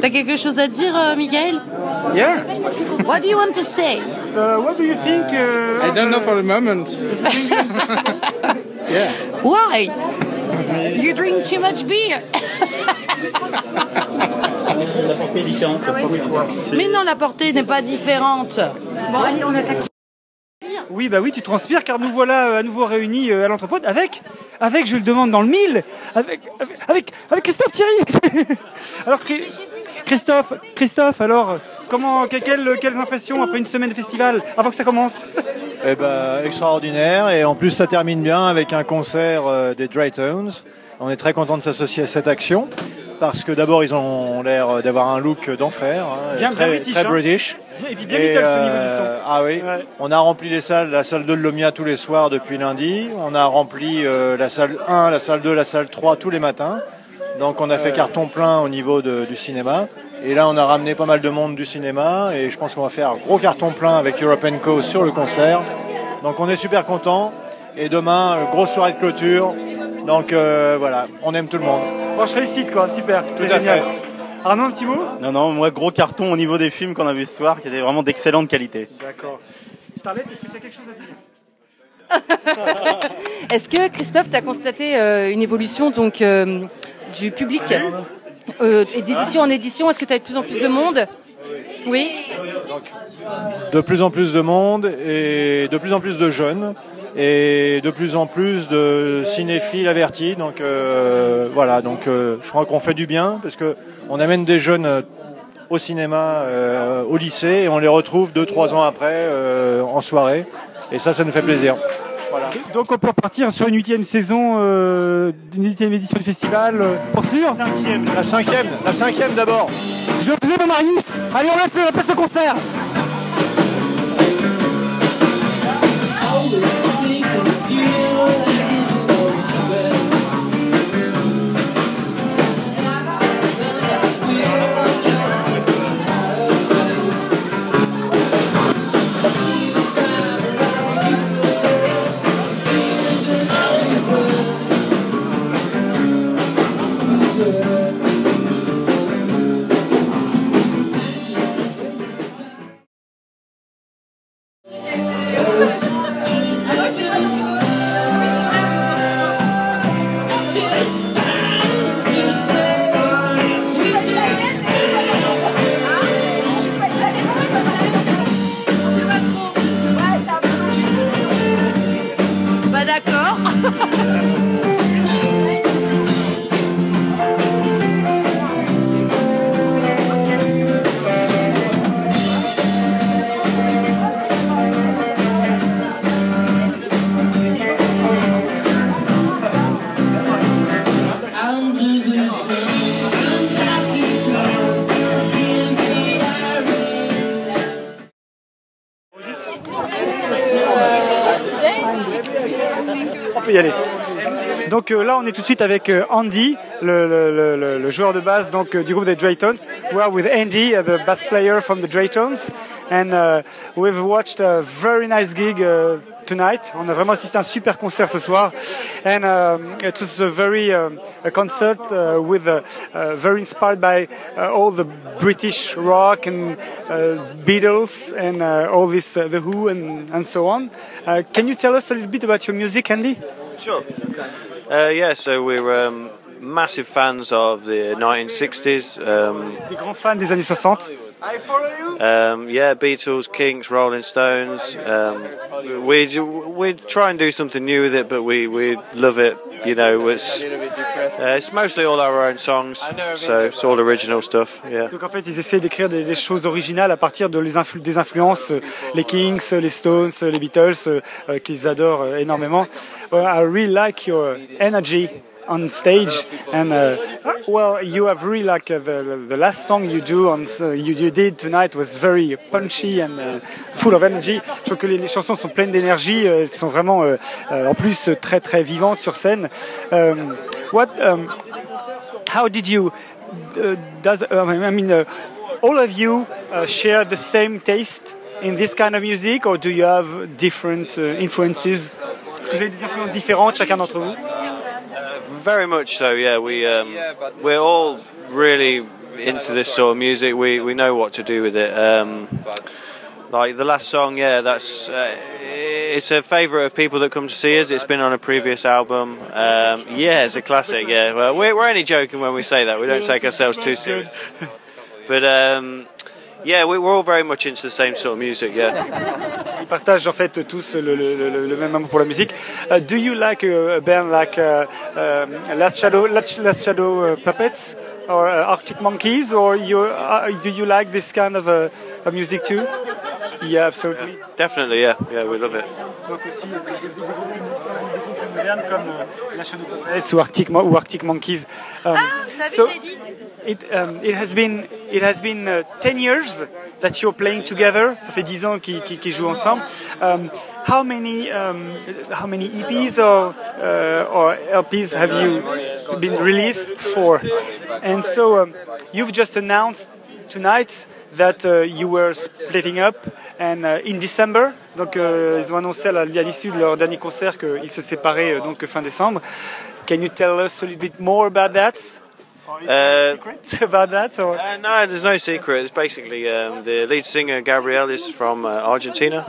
T'as quelque chose à dire, euh, Michael? Yeah. What do you want to say? So, what do you think? Uh, I don't know for the moment. yeah. Why? You drink too much beer Mais non, la portée n'est pas différente. Bon, allez, on attaque. Oui, bah oui, tu transpires car nous voilà euh, à nouveau réunis euh, à l'entrepôt avec, avec, je le demande dans le mille, avec, avec, avec, Christophe Thierry. alors, Chri- Christophe, Christophe, alors, comment, que- quelles, quelles impressions après une semaine de festival, avant que ça commence Eh ben, extraordinaire. Et en plus, ça termine bien avec un concert euh, des Draytones. On est très content de s'associer à cette action. Parce que d'abord, ils ont l'air d'avoir un look d'enfer. hein, Bien- très, bien british, très hein. british. Et puis bien Beatles au niveau du euh, son. Ah oui. Ouais. On a rempli les salles, la salle 2 de l'Omnia tous les soirs depuis lundi. On a rempli euh, la salle 1, la salle 2, la salle 3 tous les matins. Donc on a fait carton plein au niveau de- du cinéma. Et là, on a ramené pas mal de monde du cinéma. Et je pense qu'on va faire gros carton plein avec Europe Co sur le concert. Donc on est super content. Et demain, euh, grosse soirée de clôture. Donc euh, voilà, on aime tout le monde. Franche réussite, quoi, super, c'est à génial. fait. Arnaud, un petit mot? Non, non, moi, gros carton au niveau des films qu'on a vu ce soir, qui étaient vraiment d'excellente qualité. D'accord. Starlet, est-ce que tu as quelque chose à dire? Est-ce que Christophe, tu as constaté euh, une évolution donc euh, du public euh, et d'édition en édition Est-ce que tu as de plus en plus de monde? Oui. de plus en plus de monde et de plus en plus de jeunes et de plus en plus de cinéphiles avertis. Donc euh, voilà, donc euh, je crois qu'on fait du bien parce que on amène des jeunes euh, au cinéma, euh, au lycée et on les retrouve deux trois ans après euh, en soirée et ça, ça nous fait plaisir. Voilà. Donc on peut repartir sur une huitième saison, euh, d'une huitième édition du festival, euh, pour sûr La cinquième, la cinquième d'abord. Je faisais mon Marius Allez, on laisse, on passe au concert on est tout de suite avec euh, Andy, le, le- le- le- joueur de basse donc, euh, du groupe des Draytones. We are with Andy, uh, the bass player from the Draytones. And uh, we've watched a very nice gig uh, tonight. On a vraiment assisté à un super concert ce soir. And um, it was a very um, a concert uh, with uh, uh, very inspired by uh, all the British rock and uh, Beatles and uh, all this, uh, The Who and, and so on. Uh, can you tell us a little bit about your music, Andy? Sure. Uh, yeah, so we're um, massive fans of the 1960s. Um, Des grands fans des années 60. um, yeah, Beatles, Kinks, Rolling Stones. Um, we we try and do something new with it, but we, we love it. You know, it's uh, it's mostly all our own songs, so it's all original stuff. Yeah. Donc en fait, ils essaient d'écrire des, des choses originales à partir de les influ- des influences, euh, les Kings, euh, les Stones, euh, les Beatles, euh, euh, qu'ils adorent énormément. Well, I really like your energy on stage, and uh, well, you have really like uh, the, the last song you do on uh, you, you did tonight was very punchy and uh, full of energy. Je trouve que les, les chansons sont pleines d'énergie, euh, elles sont vraiment euh, euh, en plus très très vivantes sur scène. Um, what um, how did you uh, does uh, I mean uh, all of you uh, share the same taste in this kind of music or do you have different uh, influences? Est-ce que vous avez des influences différentes chacun d'entre vous? Very much so. Yeah, we um, we're all really into this sort of music, we, we know what to do with it. Um, like the last song, yeah, that's uh, it's a favourite of people that come to see us. It's been on a previous album. Um, yeah, it's a classic. Yeah, well, we're, we're only joking when we say that. We don't take ourselves too serious. But um, yeah, we, we're all very much into the same sort of music. Yeah. Ils partagent en fait tous le, le, le, le même amour pour la musique. Uh, do you like a band like uh, um, Last Shadow, Last, Last Shadow uh, Puppets or uh, Arctic Monkeys, or you, uh, do you like this kind of, uh, music too? Yeah, absolutely. Definitely, yeah, yeah, we love it. Donc aussi des, groupes modernes comme euh, Last Shadow Puppets ou Arctic, Mo- ou Arctic Monkeys. Um, so it, um, it has been it has been uh, 10 years that you're playing together. Ça fait 10 ans qu'ils jouent ensemble. Um, how many um, how many EPs or uh, or LPs have you been released for? And so um, you've just announced tonight that uh, you were splitting up and uh, in December. Donc euh, ils ont annoncé à l'issue de leur dernier concert qu'ils se séparaient euh, donc fin décembre. Can you tell us a little bit more about that? Or is there Uh, secret about that? Or? Uh, no, there's no secret. It's basically um, the lead singer Gabriel is from uh, Argentina,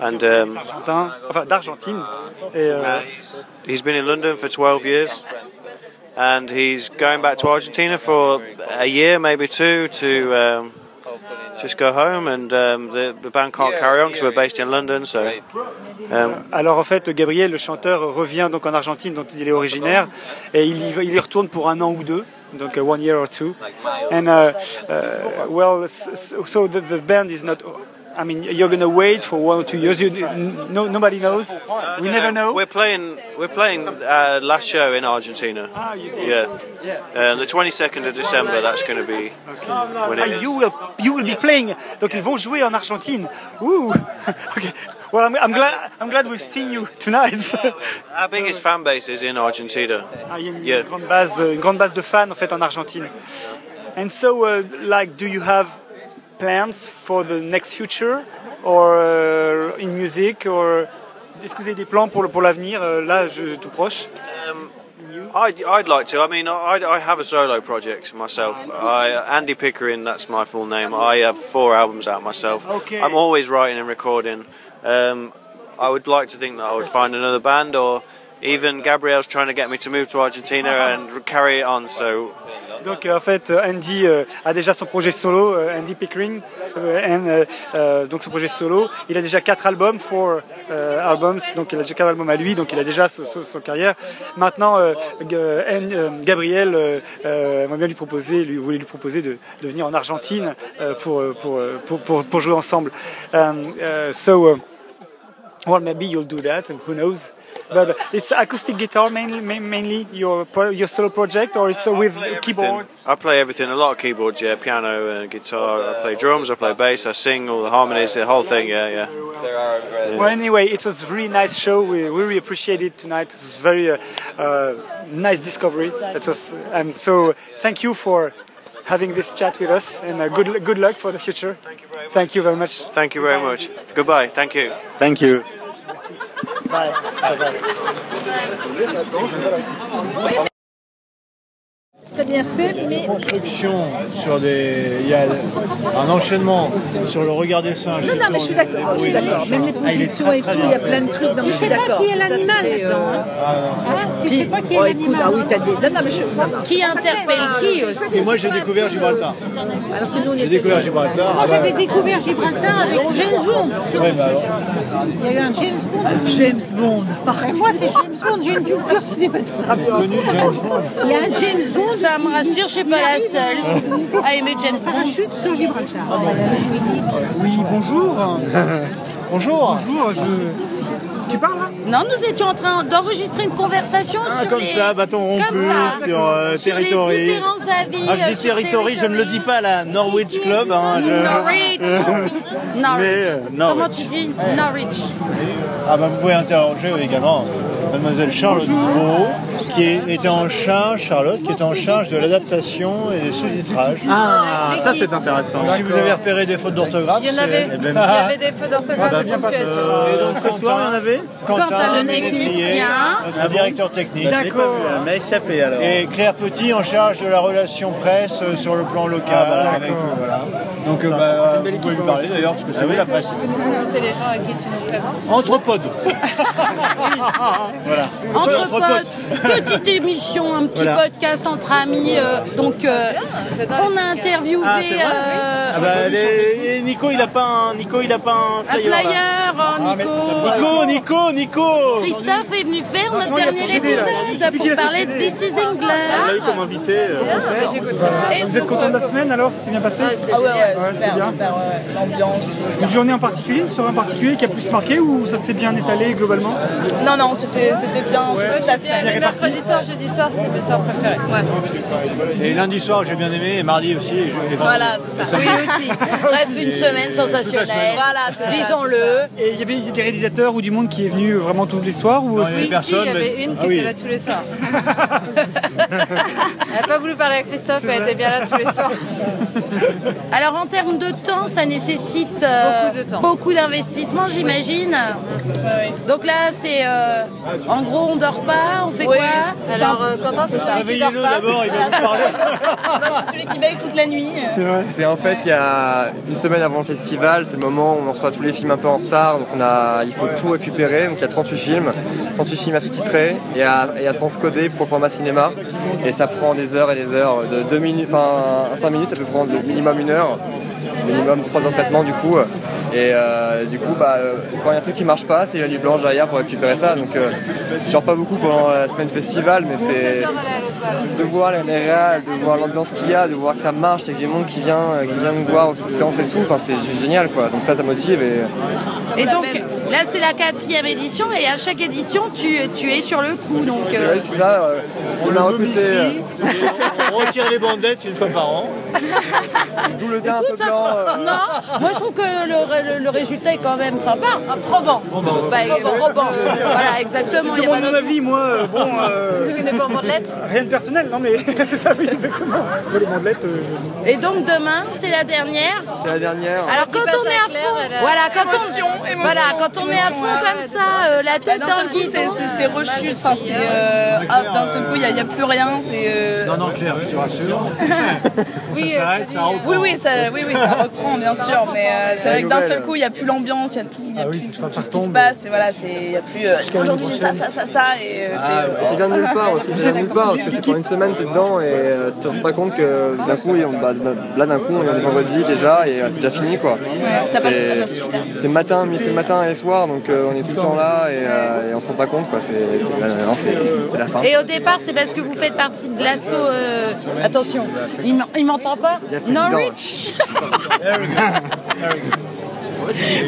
and um, enfin d'Argentine. Euh, he's been in London for 12 years, and he's going back to Argentina for a year, maybe two, to um, just go home. And um, the, the band can't carry on because we're based in London, so. Um, alors en fait, Gabriel, le chanteur, revient donc en Argentine, dont il est originaire, et il y, il y retourne pour un an ou deux, uh, one year or two. And uh, uh, well, so the, the band is not. I mean, you're gonna wait for one or two years. You, n- no, nobody knows. We never know. We're playing. We're playing uh, last show in Argentina. Ah, you did. Yeah, uh, the 22nd of December. That's going to be when Ah, it is. you will, you will be playing. Donc ils vont jouer en Argentine. Ouh. okay. Well, I'm, I'm glad. I'm glad we've seen you tonight. Our biggest fan base is in Argentina. Ah, il y a une, Yeah. grande base, une grande base de fans en fait en Argentine. And so, uh, like, do you have plans for the next future, or uh, in music, or est-ce que vous avez des plans pour pour l'avenir euh, là, je, tout proche? I'd, I'd like to. I mean, I, I have a solo project myself. I, Andy Pickering, that's my full name. I have four albums out myself. Okay. I'm always writing and recording. Um, I would like to think that I would find another band, or even Gabriel's trying to get me to move to Argentina and carry it on. So Donc euh, en fait, euh, Andy euh, a déjà son projet solo, Andy Pickering, and, donc son projet solo. Il a déjà quatre albums, four albums, donc il a déjà quatre albums à lui, donc il a déjà son, son- carrière. Maintenant, Gabriel aimerait bien lui proposer, lui voulait lui proposer de, de venir en Argentine pour, jouer ensemble. So. Well, maybe you'll do that. Who knows? But it's acoustic guitar mainly, mainly your pro- your solo project, or it's uh, with keyboards. I play everything, a lot of keyboards, yeah, piano and guitar. I play drums, I play bass, I sing all the harmonies, the whole thing, yeah, yeah. Well, anyway, it was a really nice show. We, we really appreciate it tonight. It was very uh, uh, nice discovery. That was, and so thank you for having this chat with us, and uh, good good luck for the future. Thank you very much. Thank you very much. Goodbye. Thank you. Thank you. Bye. Bye. Bye. Très bien fait, mais construction sur des. Il y a un enchaînement sur le regard des singes. non, non, mais je suis d'accord, je suis d'accord. Même les positions et tout, il y a plein de trucs. Non, je suis d'accord. qui est l'animal, euh, Tu sais pas qui est oh, l'animal. ah oui, t'as des. Non, non, mais je. non, non. Qui interpelle qui aussi Et moi j'ai découvert Gibraltar. Alors que nous, on J'ai était. découvert Gibraltar. Moi Ah bah, j'avais découvert Gibraltar avec James Bond. ouais, bah alors. Il y a eu un James Bond. James Bond. Moi c'est James Bond, j'ai une culture cinématographique. Il y a un James Bond. Ça me rassure, je suis pas la seule à aimer James Bond. Chute sur Gibraltar. Oui, bonjour. Bonjour. Bonjour, je... Tu parles là? Non, nous étions en train d'enregistrer une conversation Ah, sur comme les... ça, bâton rompu comme ça, sur euh, sur les Territory. différents avis. Ah, je euh, dis sur Territory, je ne le dis pas à la Norwich Club. Hein, je... Norwich. Norwich. Mais, euh, Norwich. Comment tu dis Norwich? Ah bah vous pouvez interroger également Mademoiselle Charlotte Beau. Qui est- était en charge, Charlotte, qui était en charge de l'adaptation et des sous-titrages. Ah, ça c'est intéressant. Donc, si vous avez repéré des fautes d'orthographe, Il y en avait, il y avait des feux d'orthographe Ah, et de ponctuation. Et donc, Ce soir, il y en avait Quentin, le Ménétrier, technicien. notre directeur technique. D'accord. Elle m'a échappé alors. Et Claire Petit en charge de la relation presse euh, sur le plan local. Ah, avec, euh, voilà. Donc euh, bah, vous pouvez lui parler d'ailleurs parce que c'est oui, la presse. Peux nous présenter les gens à qui tu nous présentes Anthropode. voilà. Anthropode. Petite émission, un petit Voilà. podcast entre amis. euh, donc, euh, on a interviewé Ah, euh, Ah bah, les- Nico, il a pas un, Nico, il a pas un flyer. Nico. Nico, Nico, Nico. Christophe est venu faire notre dernier épisode pour parler de. This is On l'a eu England. comme invité. euh, Vous êtes content de la semaine alors Ça s'est bien passé Ah ouais, ouais, Ouais, super, c'est bien. L'ambiance. Une journée en particulier, une soirée en particulier qui a plus marqué ou ça s'est bien étalé globalement? Non, non, c'était c'était bien toute la semaine. Mercredi soir, jeudi soir, c'était mes soirs préférés. Ouais. Et lundi soir j'ai bien aimé et mardi aussi. Et je- et vendredi. Voilà, c'est ça. Oui, aussi. Bref, une semaine sensationnelle. Voilà, c'est ça, Disons-le. Et il y avait des réalisateurs ou du monde qui est venu vraiment tous les soirs ou Non, aussi il y avait Si, si, personne, il y avait une qui Ah oui. était là tous les soirs. Elle n'a pas voulu parler à Christophe, elle était bien là tous les soirs. Alors en termes de temps, ça nécessite euh, Beaucoup de temps. beaucoup d'investissement, j'imagine. Donc là, c'est euh, en gros, on dort pas, on fait Oui, quoi? Alors, euh, Quentin, c'est celui qui dort pas. d'abord, il va vous parler. c'est celui qui veille toute la nuit. C'est vrai. C'est en fait, il y a une semaine avant le festival, c'est le moment où on reçoit tous les films un peu en retard, donc on a, il faut tout récupérer, donc il y a 38 films, 38 films à sous-titrer et à, et à transcoder pour le format cinéma, et ça prend des heures et des heures, de 2 minutes, enfin 5 minutes ça peut prendre minimum une heure, minimum 3 heures de traitement du coup, et euh, du coup bah, quand il y a un truc qui marche pas, c'est la nuit blanche derrière pour récupérer ça, donc euh, je dors pas beaucoup pendant la semaine festival, mais c'est de voir les réals, de voir l'ambiance qu'il y a, de voir que ça marche, et que du monde qui vient, qui vient nous voir aux séances et tout, enfin c'est génial quoi. Donc ça, ça motive et Et donc là, c'est la quatrième édition et à chaque édition, tu, tu es sur le coup. Donc ouais, c'est ça. euh, on a recruté On retire les bandettes une fois par an. d'où le teint un peu blanc. euh, non, moi je trouve que le, le- le résultat est quand même sympa. Probant. Bah, probant. Voilà, exactement. Il y a pas Demande mon d'autre- avis, moi, euh, bon, euh, Tu connais pas Bandelette rien de personnel, non mais c'est ça, oui, exactement. Moi, les bandelettes, euh, Et donc demain, c'est la dernière. C'est la dernière. Alors quand on est à à Claire, fond, elle a- voilà, quand Émotion, on, émotion, voilà, quand on est à fond comme ça, euh, la Bah, tête d'un dans seul le coup, c'est- guidon. c'est c'est rechute. Enfin, c'est. euh, ah, d'un seul coup, il n'y a, il y a plus rien. C'est. euh, Non, non, Claire, je te rassure. Oui, Ça euh, s'arrête, ça reprend. oui, oui, ça, oui, oui, ça reprend, bien sûr. Mais euh, c'est vrai que d'un seul coup, il n'y a plus l'ambiance, il n'y a tout, y a Ah oui, plus c'est tout, ça, tout ce qui se passe. Et voilà, c'est- il n'y a plus. euh, Aujourd'hui, j'ai ça, ça, ça, ça. Et euh, c'est. Vient de nulle part aussi, ça vient de nulle part parce que tu prends une semaine, t'es dedans et euh, tu te rends pas compte que d'un coup, on- bah, là d'un coup, on est vendredi déjà et euh, c'est déjà fini quoi. Ouais, ça passe, C'est- ça passe super. C'est matin, mais c'est matin et soir donc euh, on est tout le temps là et, euh, on se rend pas compte quoi. C'est c'est- c'est- c'est la fin. Et au départ, c'est parce que vous faites partie de l'assaut. Euh, Attention, il m'en- il m'entend pas. Norwich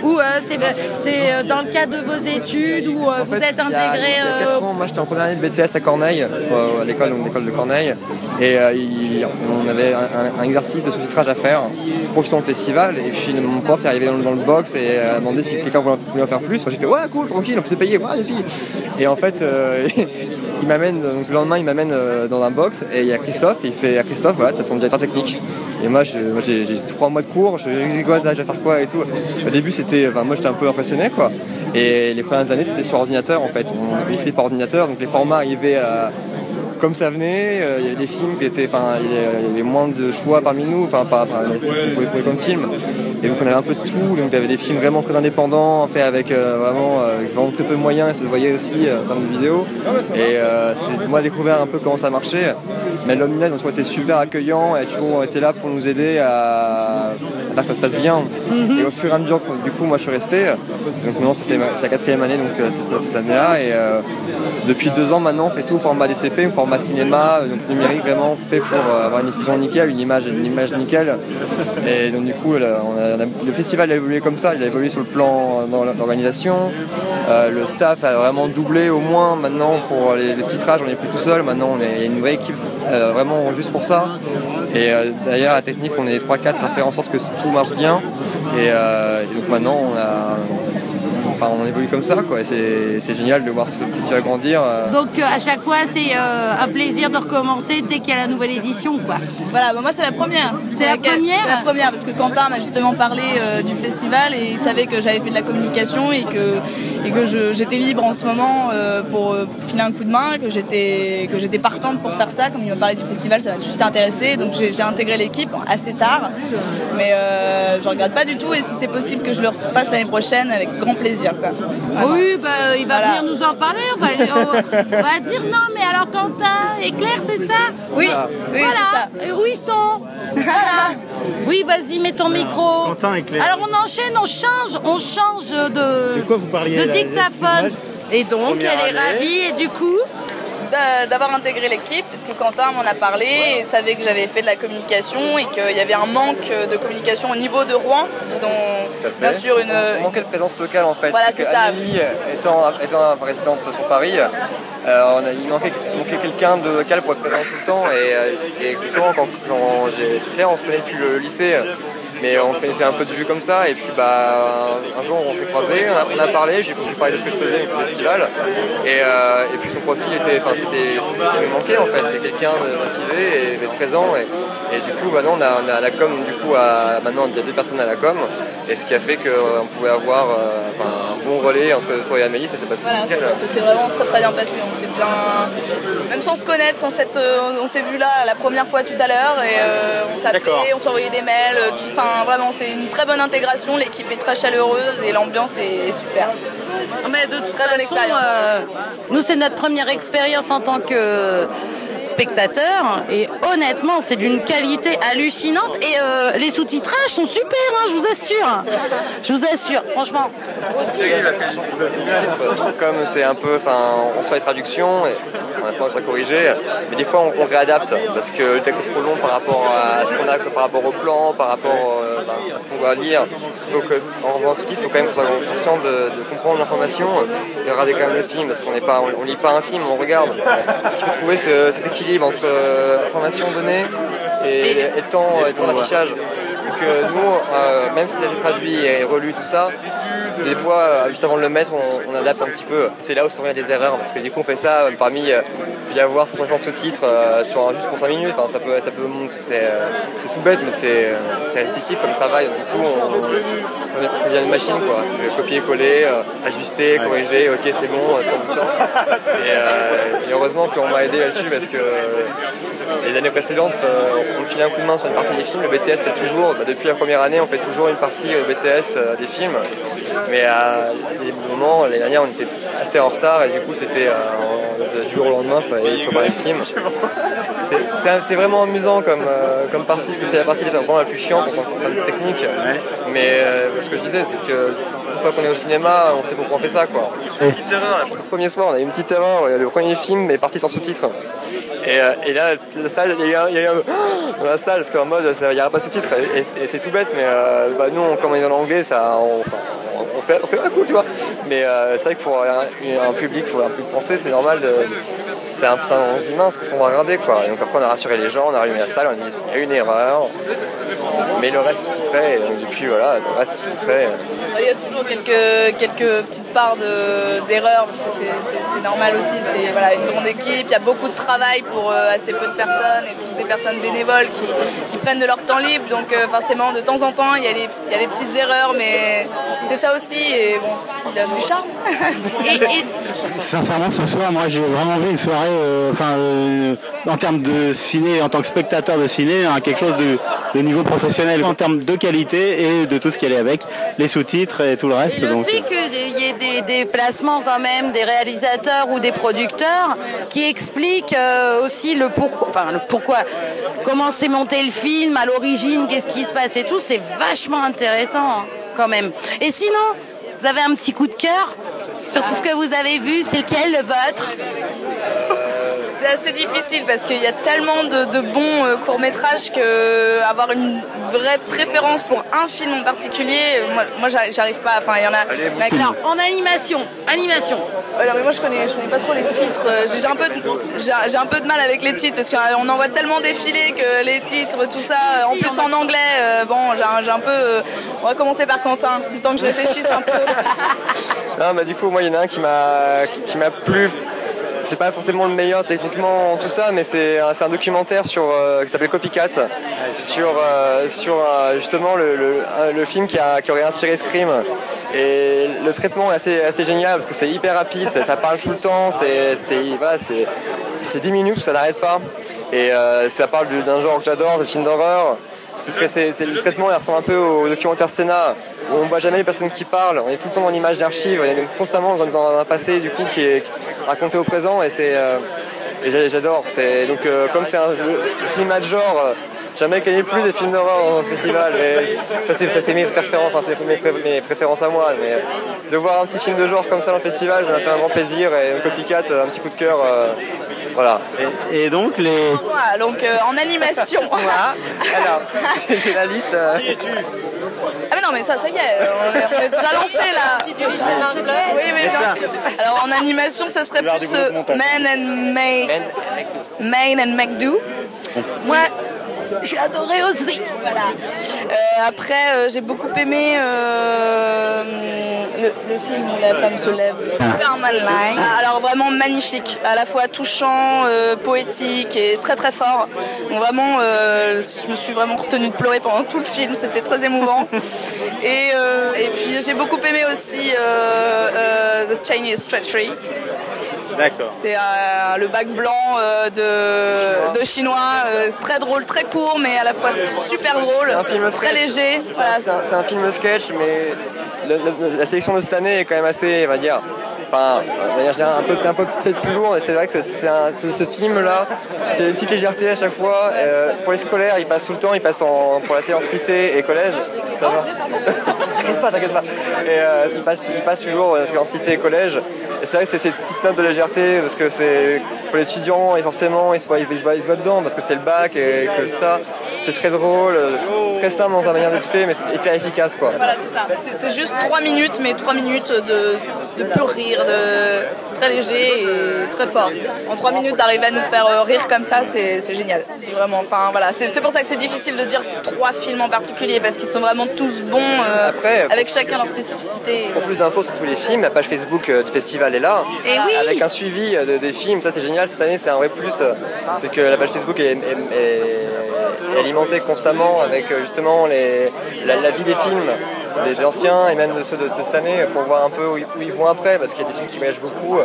Ou euh, c'est c'est, euh, dans le cadre de vos études euh, En vous fait, êtes intégré Il y a 4 ans, moi j'étais en première année de BTS à Corneille, à l'école, l'école de Corneille, et il- on avait un, exercice de sous-titrage à faire pour justement le festival, et puis mon prof est arrivé dans, le- dans le box et a demandé si quelqu'un voulait, voulait en faire plus. Moi j'ai fait ouais cool, tranquille, on peut se payer, ouais les filles. Et en fait, euh, il m'amène, donc le lendemain il m'amène euh, dans un box et il y a Christophe, il fait à Christophe, voilà, t'as ton directeur technique. Et moi, j'ai trois mois de cours, je dis je vais faire quoi et tout. Au début, c'était, moi j'étais un peu impressionné quoi. Et les premières années, c'était sur ordinateur en fait. On écrivait par ordinateur, donc les formats arrivaient à- comme ça venait. Euh, Il y avait des films qui étaient, enfin, il y avait- moins de choix parmi nous, enfin, par rapport à trouver comme film. Et donc on avait un peu de tout. Donc il y avait des films vraiment très indépendants, faits avec euh, vraiment, euh, avec vraiment très peu de moyens, et ça se voyait aussi en termes de vidéo. Et c'était moi découvrir un peu comment ça marchait. Mais l'Omnia, donc, était super accueillant et a toujours été là pour nous aider à, à faire que ça se passe bien. Et au fur et à mesure, du coup, moi je suis resté. Donc maintenant, c'est la quatrième année, donc euh, cette, cette année-là. Et euh, depuis deux ans maintenant, on fait tout au format DCP, au format cinéma, euh, donc numérique, vraiment fait pour euh, avoir une diffusion nickel, une image, une image nickel. Et donc du coup, là, on a- on a- le festival a évolué comme ça, il a évolué sur le plan euh, dans l'organisation. Euh, le staff a vraiment doublé au moins maintenant pour les, les titrages, on n'est plus tout seul, maintenant on est, il y a une vraie équipe euh, vraiment juste pour ça. Et euh, d'ailleurs, à la technique, on est 3-4 à faire en sorte que tout marche bien. Et, euh, et donc maintenant, on a enfin, on évolue comme ça, quoi. et c'est c'est génial de voir ce festival grandir. euh. Donc euh, à chaque fois, c'est euh, un plaisir de recommencer dès qu'il y a la nouvelle édition. Quoi. Voilà, bah, moi c'est la première. C'est la première C'est la première parce que Quentin m'a justement parlé euh, du festival et il savait que j'avais fait de la communication et que, et que j'étais libre en ce moment euh, pour, pour filer un coup de main, que j'étais que j'étais partante pour faire ça. Comme il m'a parlé du festival, ça m'a tout de suite intéressé. Donc j'ai intégré l'équipe assez tard, mais euh, je regrette pas du tout. Et si c'est possible que je le refasse l'année prochaine, avec grand plaisir. Quoi. Oui, bah, il va Voilà. venir nous en parler. On va, on va dire non, mais alors Quentin et Claire, c'est ça? Oui, oui, voilà. ça. Et où ils sont? Voilà. Oui, vas-y, mets ton micro. Quentin et Claire. Alors on enchaîne, on change, on change de, De quoi vous parliez, de là, dictaphone. Et donc, Première elle est année. ravie et du coup, d'avoir intégré l'équipe, puisque Quentin m'en a parlé et savait que j'avais fait de la communication et qu'il y avait un manque de communication au niveau de Rouen, parce qu'ils ont bien sûr une... On manquait de présence locale en fait. Voilà, c'est ça. Amélie, étant, étant résidente sur Paris, euh, on a, il manquait, manquait quelqu'un de local pour être présent tout le temps. Et, euh, et souvent, quand j'ai Claire, on se connaît depuis le lycée. Mais on se connaissait un peu de vue comme ça, et puis bah, un, jour on s'est croisés, on a, parlé, j'ai parlé de ce que je faisais le festival, et, euh, et puis son profil était, enfin c'était ce qui me manquait en fait, c'est quelqu'un de motivé et, et présent, et du coup maintenant on a, on a la com, du coup à, maintenant il y a deux personnes à la com, et ce qui a fait qu'on pouvait avoir euh, enfin, un bon relais entre toi et Amélie, ça s'est passé Voilà, c'est ça, ça s'est vraiment très très bien passé. On s'est bien, même sans se connaître, sans s'être, euh, on s'est vu là la première fois tout à l'heure et euh, on s'appelait, on s'envoyait des mails. euh, tout- Enfin, vraiment, c'est une très bonne intégration. L'équipe est très chaleureuse et l'ambiance est, est super. mais de toute Très bonne façon, expérience. euh, nous c'est notre première expérience en tant que spectateur et honnêtement c'est d'une qualité hallucinante et euh, les sous-titrages sont super hein, je vous assure je vous assure franchement comme c'est un peu, enfin, on fait les traductions, et on a de corriger, mais des fois on, réadapte parce que le texte est trop long par rapport à ce qu'on a, par rapport au plan, par rapport euh, ben, à ce qu'on doit lire. Faut que, en sous-titres, il faut quand même qu'on conscient de, comprendre l'information et regarder quand même le film parce qu'on n'est pas, on, lit pas un film, on regarde. Il faut trouver ce- équilibre entre euh, information donnée et, et temps, et temps d'affichage. Donc euh, nous, euh, même si ça a été traduit et relu tout ça, des fois, euh, juste avant de le mettre, on, on adapte un petit peu. C'est là où sont il y a des erreurs, parce que du coup, on fait ça euh, parmi. y avoir 150 sous-titres euh, sur un, juste pour 5 minutes, enfin, ça peut, ça peut, c'est, c'est tout bête, mais c'est, c'est répétitif comme travail. Donc, du coup, on, on- ça devient une machine, quoi. C'est copier-coller, ajuster, corriger, ok, c'est bon, temps temps. Et, euh, et heureusement qu'on m'a aidé là-dessus, parce que les années précédentes, on me filait un coup de main sur une partie des films. Le BTS fait toujours, bah, depuis la première année, on fait toujours une partie au BTS des films. Mais à des moments, l'année dernière, on était assez en retard et du coup, c'était euh, du jour au lendemain, il fallait préparer le film. C'est- vraiment amusant comme, euh, comme partie, parce que c'est la partie qui est vraiment la plus chiante en termes de technique. Mais euh, ce que je disais, c'est que une fois qu'on est au cinéma, on sait pourquoi on fait ça. Quoi. Une petite erreur, le premier soir, on a eu une petite erreur, le premier film est parti sans sous-titres. Et, euh, et là, la salle, il y a eu un, dans la salle, parce qu'en mode, il n'y aura pas de sous-titres. Et, et c'est tout bête, mais euh, bah, nous, on- comme on est dans l'anglais, ça, on, enfin, on fait un coup, tu vois. Mais euh, c'est vrai que pour un, un public, pour un public français, c'est normal de. C'est un, on se dit mince, qu'est-ce qu'on va regarder quoi. Donc après, on a rassuré les gens, on a allumé la salle, on a dit il y a une erreur. Mais le reste sous-titré, donc depuis, voilà, le reste sous-titré. Il y a toujours quelques, quelques petites parts de- d'erreurs parce que c'est- normal aussi. C'est voilà, une grande équipe, il y a beaucoup de travail pour euh, assez peu de personnes et toutes des personnes bénévoles qui, qui prennent de leur temps libre. Donc euh, forcément, de temps en temps, il y, a les, il y a les petites erreurs, mais c'est ça aussi. Et bon, c'est ce qui donne du charme. Sincèrement, ce soir, moi, j'ai vraiment vu une soirée, euh, enfin, euh, en termes de ciné, en tant que spectateur de ciné, hein, quelque chose de, de niveau professionnel, en termes de qualité et de tout ce qui allait avec, les sous-titres et tout le reste. Le donc, fait qu'il y ait des, des placements quand même des réalisateurs ou des producteurs qui expliquent euh, aussi le pourquoi, enfin le pourquoi, comment s'est monté le film à l'origine, qu'est-ce qui se passe et tout, c'est vachement intéressant hein, quand même. Et sinon, vous avez un petit coup de cœur sur tout ce que vous avez vu, c'est lequel le vôtre? C'est assez difficile parce qu'il y a tellement de, de bons euh, courts-métrages que avoir une vraie préférence pour un film en particulier, euh, moi, moi j'arrive pas. Enfin, il y en a. y en a animation, animation. Non, mais moi je connais, je connais pas trop les titres. Euh, J'ai un peu, j'ai un peu de mal avec les titres parce qu'on en voit tellement défiler que les titres, tout ça, euh, en plus en anglais, euh, bon, j'ai un, j'ai un peu. euh, on va commencer par Quentin, le temps que je réfléchisse un peu. Non, bah du coup, moi, il y en a un qui m'a qui m'a plu. C'est pas forcément le meilleur techniquement tout ça, mais c'est un, documentaire sur euh, qui s'appelle Copycat, sur euh, sur euh, justement le, le, film qui, a, qui aurait inspiré Scream. Et le traitement est assez, assez génial parce que c'est hyper rapide, ça, parle tout le temps, c'est voilà, c'est c'est 10 minutes, ça n'arrête pas. Et ça parle du- d'un genre que j'adore, le film d'horreur. C'est le traitement il ressemble un peu au documentaire Sénat où on voit jamais les personnes qui parlent, on est tout le temps dans l'image d'archives, on est constamment dans, un passé du coup qui est raconté au présent et euh, j'adore. Donc euh, comme c'est un cinéma de genre. euh, Jamais gagné plus des films d'horreur un festival, mais ça c'est, mes préférences, enfin, mes, mes préférences à moi. Mais de voir un petit film de genre comme ça dans le festival, ça m'a fait un grand plaisir et un copycat, un petit coup de cœur. Euh, voilà. Et donc les. Voilà, donc euh, en animation. voilà. Alors, j'ai la liste. euh. Ah mais non mais ça ça y est, on est, on est déjà lancé là. du lycée. Oui oui bien sûr. Alors en animation ça serait plus euh. Man and May. Main and McDo. Moi j'ai adoré aussi. Voilà. Euh, après euh, j'ai beaucoup aimé euh, le, le film où la femme se lève. Superman Line. Alors vraiment magnifique, à la fois touchant, poétique et très très fort. Donc vraiment, je me suis vraiment retenue de pleurer pendant tout le film, c'était très émouvant. Et, et puis j'ai beaucoup aimé aussi The Chinese Treachery. D'accord. C'est euh, le bac blanc euh, de, de chinois, euh, très drôle, très court, mais à la fois super drôle, un film très sketch. léger. C'est un, film sketch, mais la, sélection de cette année est quand même assez, on va dire, enfin, de manière générale, un peu, un peu peut-être plus lourde. Et c'est vrai que un- ce, ce film-là, c'est une petite légèreté à chaque fois. Euh, pour les scolaires, il passe tout le temps, il passe en, pour la séance lycée et collège. Ça va T'inquiète pas, t'inquiète pas. Et euh, toujours la séance lycée et collège. Et c'est vrai que c'est cette petite note de légèreté parce que c'est pour les étudiants et forcément ils se voient, dedans parce que c'est le bac et que ça, c'est très drôle, très simple dans sa manière d'être fait, mais hyper efficace quoi. Voilà, c'est ça. C'est- juste 3 minutes, mais 3 minutes de, de pur rire, de très léger et très fort. En 3 minutes, d'arriver à nous faire euh, rire comme ça, c'est génial. C'est Vraiment, enfin voilà. C'est pour ça que c'est difficile de dire trois films en particulier, parce qu'ils sont vraiment tous bons, euh, Après, avec chacun leur spécificité. Pour plus d'infos sur tous les films, la page Facebook euh, du festival est là, Et oui. avec un suivi de- des films. Ça c'est génial. Cette année, c'est un vrai plus. C'est que la page Facebook est, est- est- est alimentée constamment avec justement les, la, la vie des films, des anciens et même de ceux de cette année, pour voir un peu où, ils- vont après, parce qu'il y a des films qui voyagent beaucoup.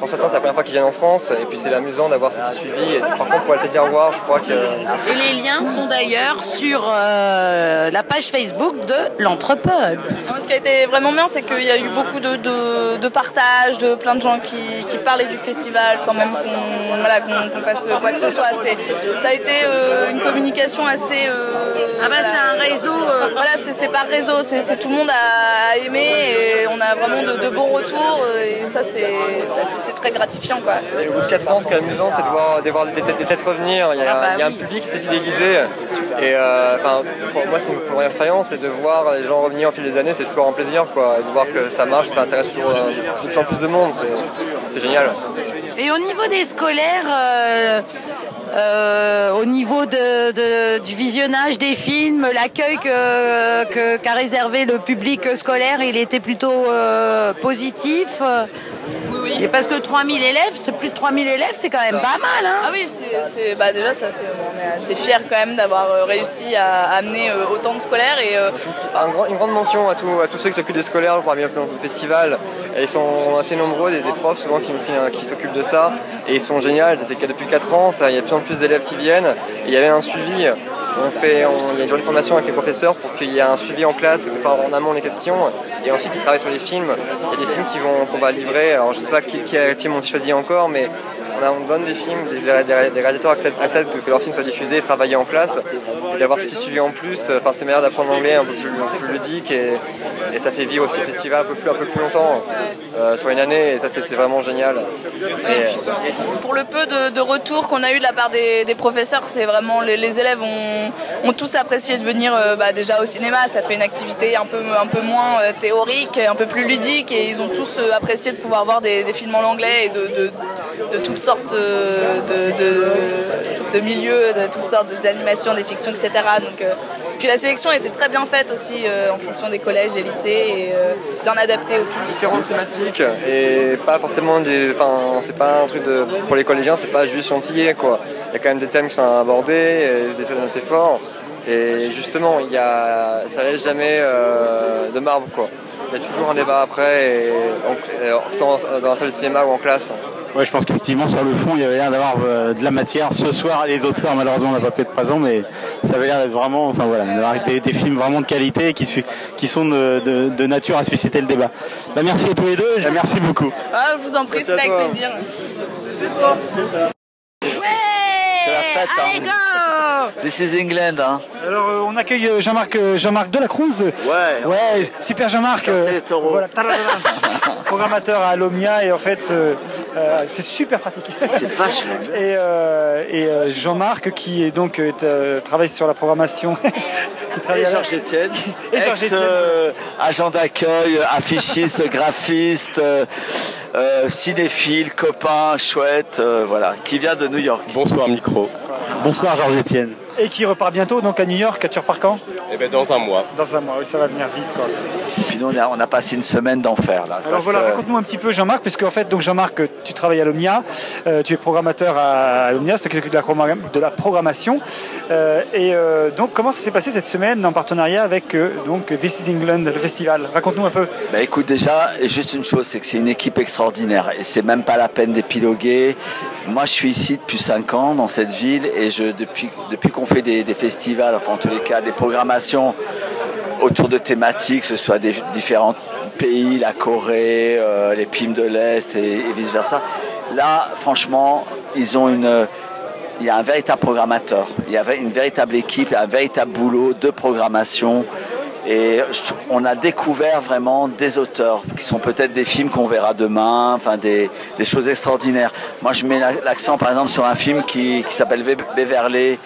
Pour certains, c'est la première fois qu'ils viennent en France, et puis c'est amusant d'avoir ce petit suivi. Et par contre, pour aller te bien voir, je crois que Et les liens sont d'ailleurs sur euh, la page Facebook de l'Entrepode. Ce qui a été vraiment bien, c'est qu'il y a eu beaucoup de, de, de partages, de plein de gens qui, qui parlaient du festival sans même qu'on voilà, fasse quoi que ce soit. C'est- Ça a été euh, une communication assez. euh, Ah bah, c'est un réseau, euh, Voilà, c'est par réseau, c'est c'est- tout le monde a aimé et on a vraiment de, de bons retours et ça c'est bah, c'est- c'est très gratifiant quoi. Et au bout de 4 ans, ce qui est amusant, c'est de voir, de voir des, têtes, des têtes revenir. Il y a, il y a un public qui s'est fidélisé. Et euh, pour moi, c'est une première expérience. Et de voir les gens revenir au fil des années, c'est toujours un plaisir. Quoi. Et de voir que ça marche, ça intéresse toujours euh, de plus en plus de monde. C'est- C'est génial. Et au niveau des scolaires, euh, euh, au niveau du visionnage des films, l'accueil qu'a réservé le public scolaire, il était plutôt euh, positif. Oui. Et parce que 3000 élèves, c'est plus de 3000 élèves, c'est quand même pas mal. Hein Ah oui, c'est- bah déjà ça, c'est- on est assez fiers quand même d'avoir euh, réussi à amener euh, autant de scolaires et euh, Un grand- une grande mention à, tous- à tous ceux qui s'occupent des scolaires pour bien le festival. Et ils sont assez nombreux, des, des profs souvent qui, s'occupent de ça. Et ils sont géniaux. Ça fait que depuis 4 ans, il y a de plus en plus d'élèves qui viennent. Et il y avait un suivi. On fait, on- il y a une journée de formation avec les professeurs pour qu'il y ait un suivi en classe, qui prépare en amont les questions. Et ensuite, ils travaillent sur les films. Il y a des films qu'on va livrer. Alors, je sais pas qui, quel film ont été choisis encore, mais on, on donne des films, des, réalisateurs acceptent, que leurs films soient diffusés, travailler en classe, et d'avoir ce petit suivi en plus, euh, enfin c'est meilleur d'apprendre l'anglais un peu plus, ludique et, et ça fait vivre aussi le festival un peu plus, un peu plus longtemps euh, sur une année et ça c'est vraiment génial. Et, pour le peu de, retours qu'on a eu de la part des, professeurs, c'est vraiment les, élèves ont, tous apprécié de venir euh, bah, déjà au cinéma. Ça fait une activité un peu, moins euh, théorique, un peu plus ludique, et ils ont tous euh, apprécié de pouvoir voir des, films en anglais et de, de toutes sortes euh, de, de, milieux, de toutes sortes d'animations, des fictions, etc. Donc, euh, puis la sélection était très bien faite aussi euh, en fonction des collèges, des lycées et bien adaptée au public. différentes thématiques et pas forcément des. Enfin, c'est pas un truc de. Pour les collégiens, c'est pas juste chantilly quoi. Il y a quand même des thèmes qui sont abordés, et des scènes assez forts. Et justement, il y a, ça laisse jamais de marbre quoi. Il y a toujours un débat après, et, dans la salle de cinéma ou en classe. Ouais, je pense qu'effectivement sur le fond il y avait l'air d'avoir euh, de la matière ce soir et les autres soirs malheureusement on n'a pas pu être présent mais ça avait l'air d'être vraiment enfin voilà d'avoir des, des films vraiment de qualité qui, sont de, de- de nature à susciter le débat. Bah, merci à tous les deux, merci beaucoup. Ah, je vous en prie, c'était avec plaisir. La Allez, hein. go This is England, hein. Alors euh, on accueille euh, Jean-Marc euh, Jean-Marc Delacruz. Ouais. Ouais, super Jean-Marc. euh, voilà, programmateur à Lomia et en fait euh, c'est super pratique. C'est vachement bien. Et, euh, et euh, Jean-Marc qui est donc est, euh, travaille sur la programmation. qui travaille Et Georges Etienne, Et Georges ex, Etienne. euh, agent d'accueil, affichiste, graphiste, euh, euh, cinéphile, copain, chouette, euh, voilà, qui vient de New York. Bonsoir micro. Bonsoir Georges Etienne. Et qui repart bientôt donc à New York. Tu repars quand? Et ben dans un mois. Dans un mois. Oui, ça va venir vite quoi. Puis nous, on a, on a passé une semaine d'enfer là. Alors voilà, que- raconte-nous un petit peu Jean-Marc, puisque en fait, donc Jean-Marc, tu travailles à l'Omnia, euh, tu es programmateur à, à l'Omnia, c'est quelqu'un de la, de la programmation. Euh, et euh, donc, comment ça s'est passé cette semaine en partenariat avec euh, donc This is England, le festival? Raconte-nous un peu. Bah écoute déjà, juste une chose, c'est que c'est une équipe extraordinaire et c'est même pas la peine d'épiloguer. Moi je suis ici depuis 5 ans dans cette ville et je, depuis, depuis qu'on fait des, festivals, enfin en tous les cas des programmations autour de thématiques, que ce soit des différents pays, la Corée, euh, les Pimes de l'Est et, et vice versa. Là franchement, ils ont une il y a un véritable programmateur, il y avait une véritable équipe, un véritable boulot de programmation. Et on a découvert vraiment des auteurs qui sont peut-être des films qu'on verra demain, enfin des, choses extraordinaires. Moi, je mets la- l'accent par exemple sur un film qui, qui s'appelle Be- Beverly,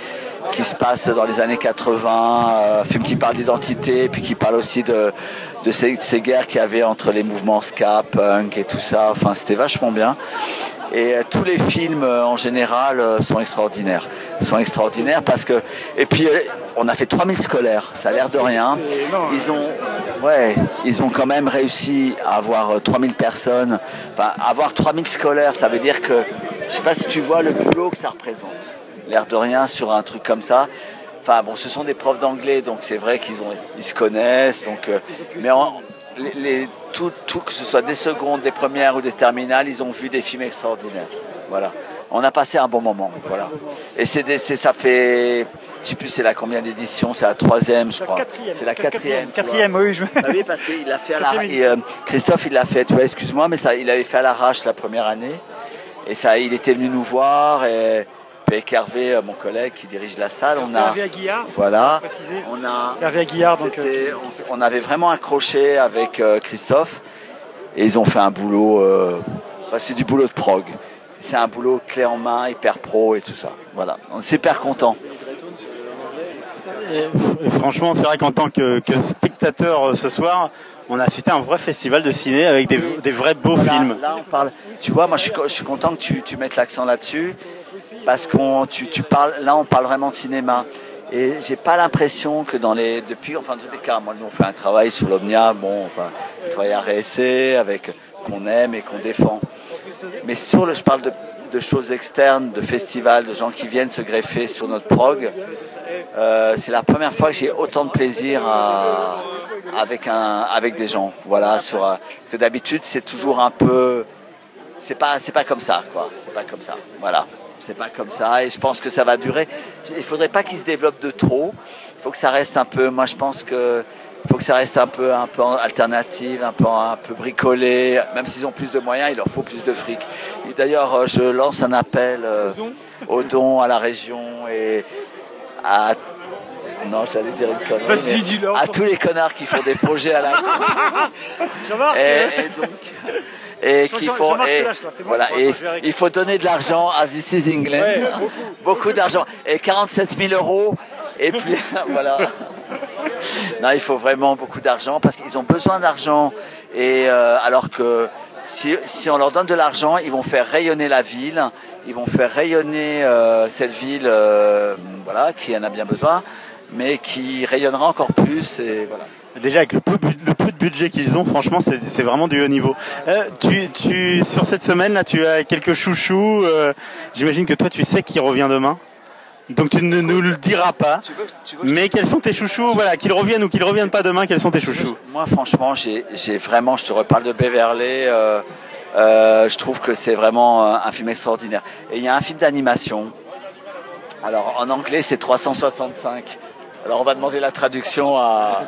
qui se passe dans les années 80, euh, un film qui parle d'identité, puis qui parle aussi de, de ces, ces guerres qu'il y avait entre les mouvements ska, punk et tout ça. Enfin, c'était vachement bien. Et euh, tous les films euh, en général euh, sont extraordinaires. Sont extraordinaires parce que et puis on a fait 3000 scolaires, ça a l'air de rien. Ils ont ouais, ils ont quand même réussi à avoir euh, 3000 personnes. Enfin, avoir 3000 scolaires, ça veut dire que je sais pas si tu vois le boulot que ça représente. L'air de rien sur un truc comme ça. Enfin bon, ce sont des profs d'anglais, donc c'est vrai qu'ils ont, ils se connaissent. Donc, euh, mais en- les, les- tout, tout, que ce soit des secondes, des premières ou des terminales, ils ont vu des films extraordinaires. Voilà. On a passé un bon moment. Voilà. Et c'est, des- c'est ça fait, je sais plus c'est la combien d'éditions, c'est la troisième, je crois. C'est la quatrième. vois. Quatrième, oui. Je... Ah oui, parce qu'il l'a fait à la Quatrième et, euh, Christophe, il l'a fait, tu vois, excuse-moi, mais ça, il avait fait à l'arrache la première année. Et ça, il était venu nous voir et avec Hervé, euh, mon collègue qui dirige la salle, on C'est a, Hervé Aguillard, voilà, on a, Hervé Aguillard, donc, euh, on, on avait vraiment accroché avec euh, Christophe et ils ont fait un boulot, euh, enfin, c'est du boulot de prog. C'est un boulot clé en main, hyper pro et tout ça. Voilà, on est super content. Et franchement, c'est vrai qu'en tant que, que spectateur ce soir, on a assisté à un vrai festival de ciné avec des, des vrais beaux Voilà, films. Là, on parle. Tu vois, moi, je suis, co- je suis content que tu, tu mettes l'accent là-dessus parce qu'on, tu, tu parles. Là, on parle vraiment de cinéma. Et j'ai pas l'impression que dans les depuis, enfin, tous les cas, moi, nous, on fait un travail sur l'Omnia. Bon, enfin, on travaille à RSC avec qu'on aime et qu'on défend. Mais sur le, je parle de, de choses externes, de festivals, de gens qui viennent se greffer sur notre prog. Euh, c'est la première fois que j'ai autant de plaisir avec un, avec des gens. Voilà, sur, euh, que d'habitude c'est toujours un peu, c'est pas, pas comme ça, quoi. C'est pas comme ça. Voilà, c'est pas comme ça. Et je pense que ça va durer. Il faudrait pas qu'il se développe de trop. Il faut que ça reste un peu. Moi, je pense que il faut que ça reste un peu, un peu alternative, un peu, un peu bricolé. Même s'ils ont plus de moyens, il leur faut plus de fric. Et d'ailleurs, euh, je lance un appel euh, aux dons à la région et à non, j'allais dire une connerie. Vas-y, dis-le. À tous les connards qui font des projets à la et, euh, et donc, et Jean- qui Jean- font, Jean-Marc et, se lâche, là, c'est bon, voilà, et il faut donner de l'argent à This is England, Ouais, beaucoup, d'argent, et 47 000 euros, et puis voilà. Non, il faut vraiment beaucoup d'argent parce qu'ils ont besoin d'argent, et euh, alors que si, si on leur donne de l'argent, ils vont faire rayonner la ville, ils vont faire rayonner euh, cette ville, euh, voilà, qui en a bien besoin, mais qui rayonnera encore plus. Et voilà. Déjà avec le peu, le peu de budget qu'ils ont, franchement, c'est vraiment du haut niveau. Euh, tu, tu, sur cette semaine là, tu as quelques chouchous. euh, J'imagine que toi, tu sais qui revient demain. Donc tu ne nous le diras pas. Mais quels sont tes chouchous Voilà, qu'ils reviennent ou qu'ils reviennent pas demain, quels sont tes chouchous? Moi, franchement, j'ai j'ai vraiment, je te reparle de Beverly. euh, je trouve que c'est vraiment un film extraordinaire. Et il y a un film d'animation. Alors, en anglais, c'est 365. Alors, on va demander la traduction à,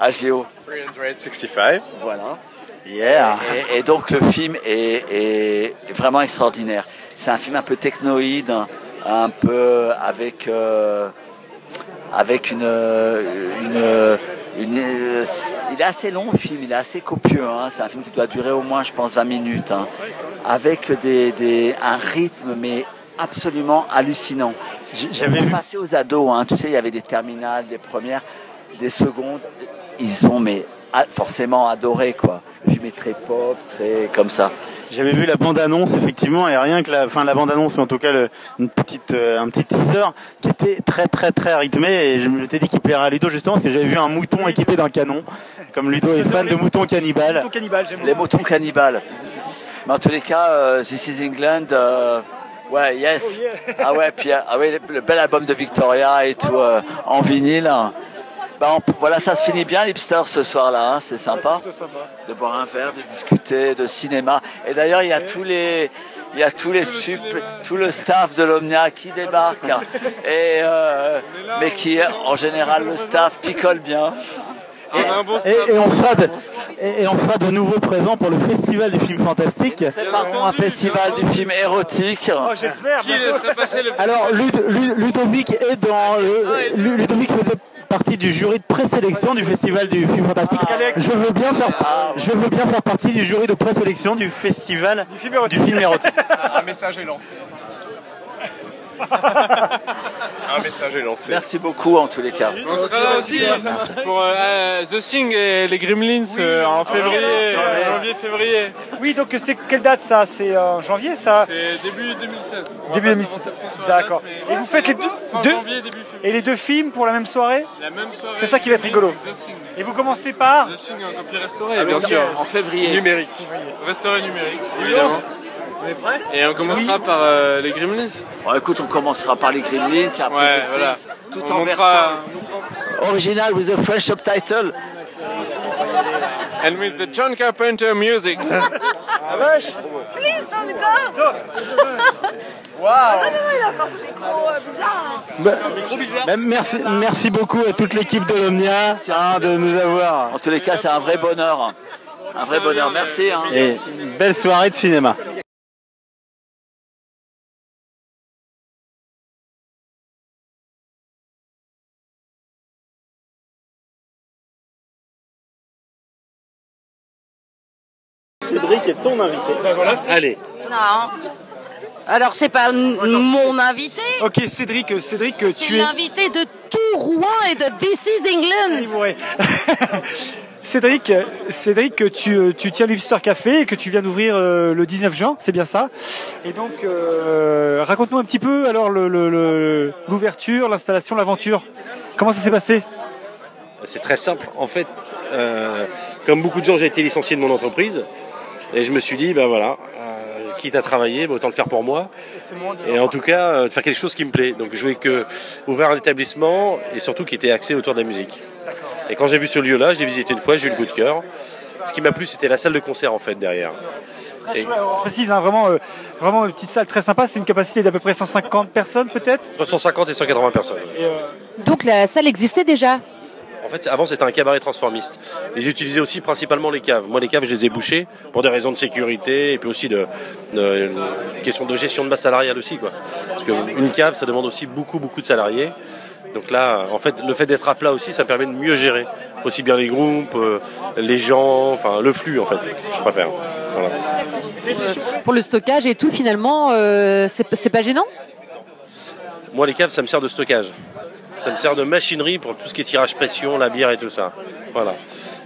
à Géo. 365. Voilà. Yeah. Et, et donc le film est, est vraiment extraordinaire. C'est un film un peu technoïde, un, un peu avec euh, avec une, une, une- euh, il est assez long le film, il est assez copieux. hein. C'est un film qui doit durer au moins, je pense, 20 minutes, hein. avec des, des, un rythme mais absolument hallucinant. J'avais vu. Passé aux ados, hein. tu sais, il y avait des terminales, des premières, des secondes. Ils ont mais forcément adoré quoi. Le film est très pop, très comme ça. J'avais vu la bande-annonce effectivement et rien que la, enfin la bande-annonce, ou en tout cas le- une petite, euh, un petit teaser qui était très très très rythmé et je m'étais dit qu'il plairait à Ludo justement parce que j'avais vu un mouton équipé d'un canon. Comme Ludo est fan de moutons cannibales. Les moutons cannibales. Mais en tous les cas, euh, This is England, euh, ouais, yes. Ah ouais, puis euh, ah ouais, le, le bel album de Victoria et tout euh, en vinyle. Bah, on- voilà, ça se finit bien, l'hipster, ce soir-là. hein, c'est sympa de boire un verre, de discuter de cinéma. Et d'ailleurs, il y a tous les, il y a tous les sup, tout le staff de l'Omnia qui débarque. hein. Et euh, mais qui, en général, le staff picole bien. Et, et on sera de, et, et on sera de nouveau présent pour le festival du film fantastique. Pardon, un festival du film érotique. Oh, j'espère. Alors Lud- Lud- Ludovic est dans le, Ludovic faisait partie du jury de présélection du festival du film fantastique. Je veux bien faire, je veux bien faire partie du jury de présélection du festival du film érotique. Un message est lancé. Un message est lancé. Merci beaucoup en tous les cas. On sera là aussi pour euh, The Thing et les Gremlins euh, en février, février. janvier-février. Oui, donc c'est quelle date ça? C'est en janvier ça? C'est début 2016. On va Début pas 2016. s'avancer trop sur la D'accord. date, mais Et vous faites les deux, fin deux- janvier, début février. et les deux films pour la même soirée? La même soirée. C'est ça qui va être rigolo. The Thing. Et vous commencez par The Thing en copie restaurée, Ah, bien sûr. en février. Numérique. Restauré numérique, évidemment. On est prêts? Et on commencera par euh, les Gremlins. Bon, écoute, on commencera par les Gremlins, et après Ouais, The voilà. Things, tout On en montrera- version original with a French subtitle. And with the John Carpenter music. Ah vache Please don't go Wow Ah non, non, il a encore ce micro euh, bizarre là. Bah, merci, merci beaucoup à toute l'équipe de l'Omnia hein, de nous avoir. En tous les cas, c'est un vrai bonheur. Un vrai bonheur. Merci. hein. Et une belle soirée de cinéma. Ton invité. Allez. Non. Alors c'est pas mon invité, Ok, Cédric, euh, Cédric, euh, c'est tu es. l'invité de tout Rouen et de This is England. Ouais. Cédric, Cédric, tu, euh, tu tiens l'Hipster Café et que tu viens d'ouvrir euh, le 19 juin, c'est bien ça? Et donc, euh, raconte-nous un petit peu alors le- le- le- l'ouverture, l'installation, l'aventure. Comment ça s'est passé? C'est très simple. En fait, euh, comme beaucoup de gens, j'ai été licencié de mon entreprise. Et je me suis dit, ben voilà, euh, quitte à travailler, ben autant le faire pour moi. Et en tout cas, euh, de faire quelque chose qui me plaît. Donc je voulais que ouvrir un établissement et surtout qui était axé autour de la musique. Et quand j'ai vu ce lieu-là, je l'ai visité une fois, j'ai eu le coup de cœur. Ce qui m'a plu, c'était la salle de concert en fait derrière. Très chouette, on précise, hein, vraiment, euh, vraiment une petite salle très sympa. C'est une capacité d'à peu près 150 personnes peut-être? Entre 150 et 180 personnes. Et, euh, Donc la salle existait déjà? En fait, avant, c'était un cabaret transformiste. Et j'utilisais aussi principalement les caves. Moi, les caves, je les ai bouchées pour des raisons de sécurité et puis aussi de, question de gestion de masse salariale aussi, quoi. Parce qu'une cave, ça demande aussi beaucoup, beaucoup de salariés. Donc là, en fait, le fait d'être à plat aussi, ça permet de mieux gérer aussi bien les groupes, euh, les gens, enfin le flux, en fait, je préfère. Voilà. pour le stockage et tout finalement euh, c'est pas gênant? Moi, les caves, ça me sert de stockage. Ça me sert de machinerie pour tout ce qui est tirage pression, la bière et tout ça. Voilà.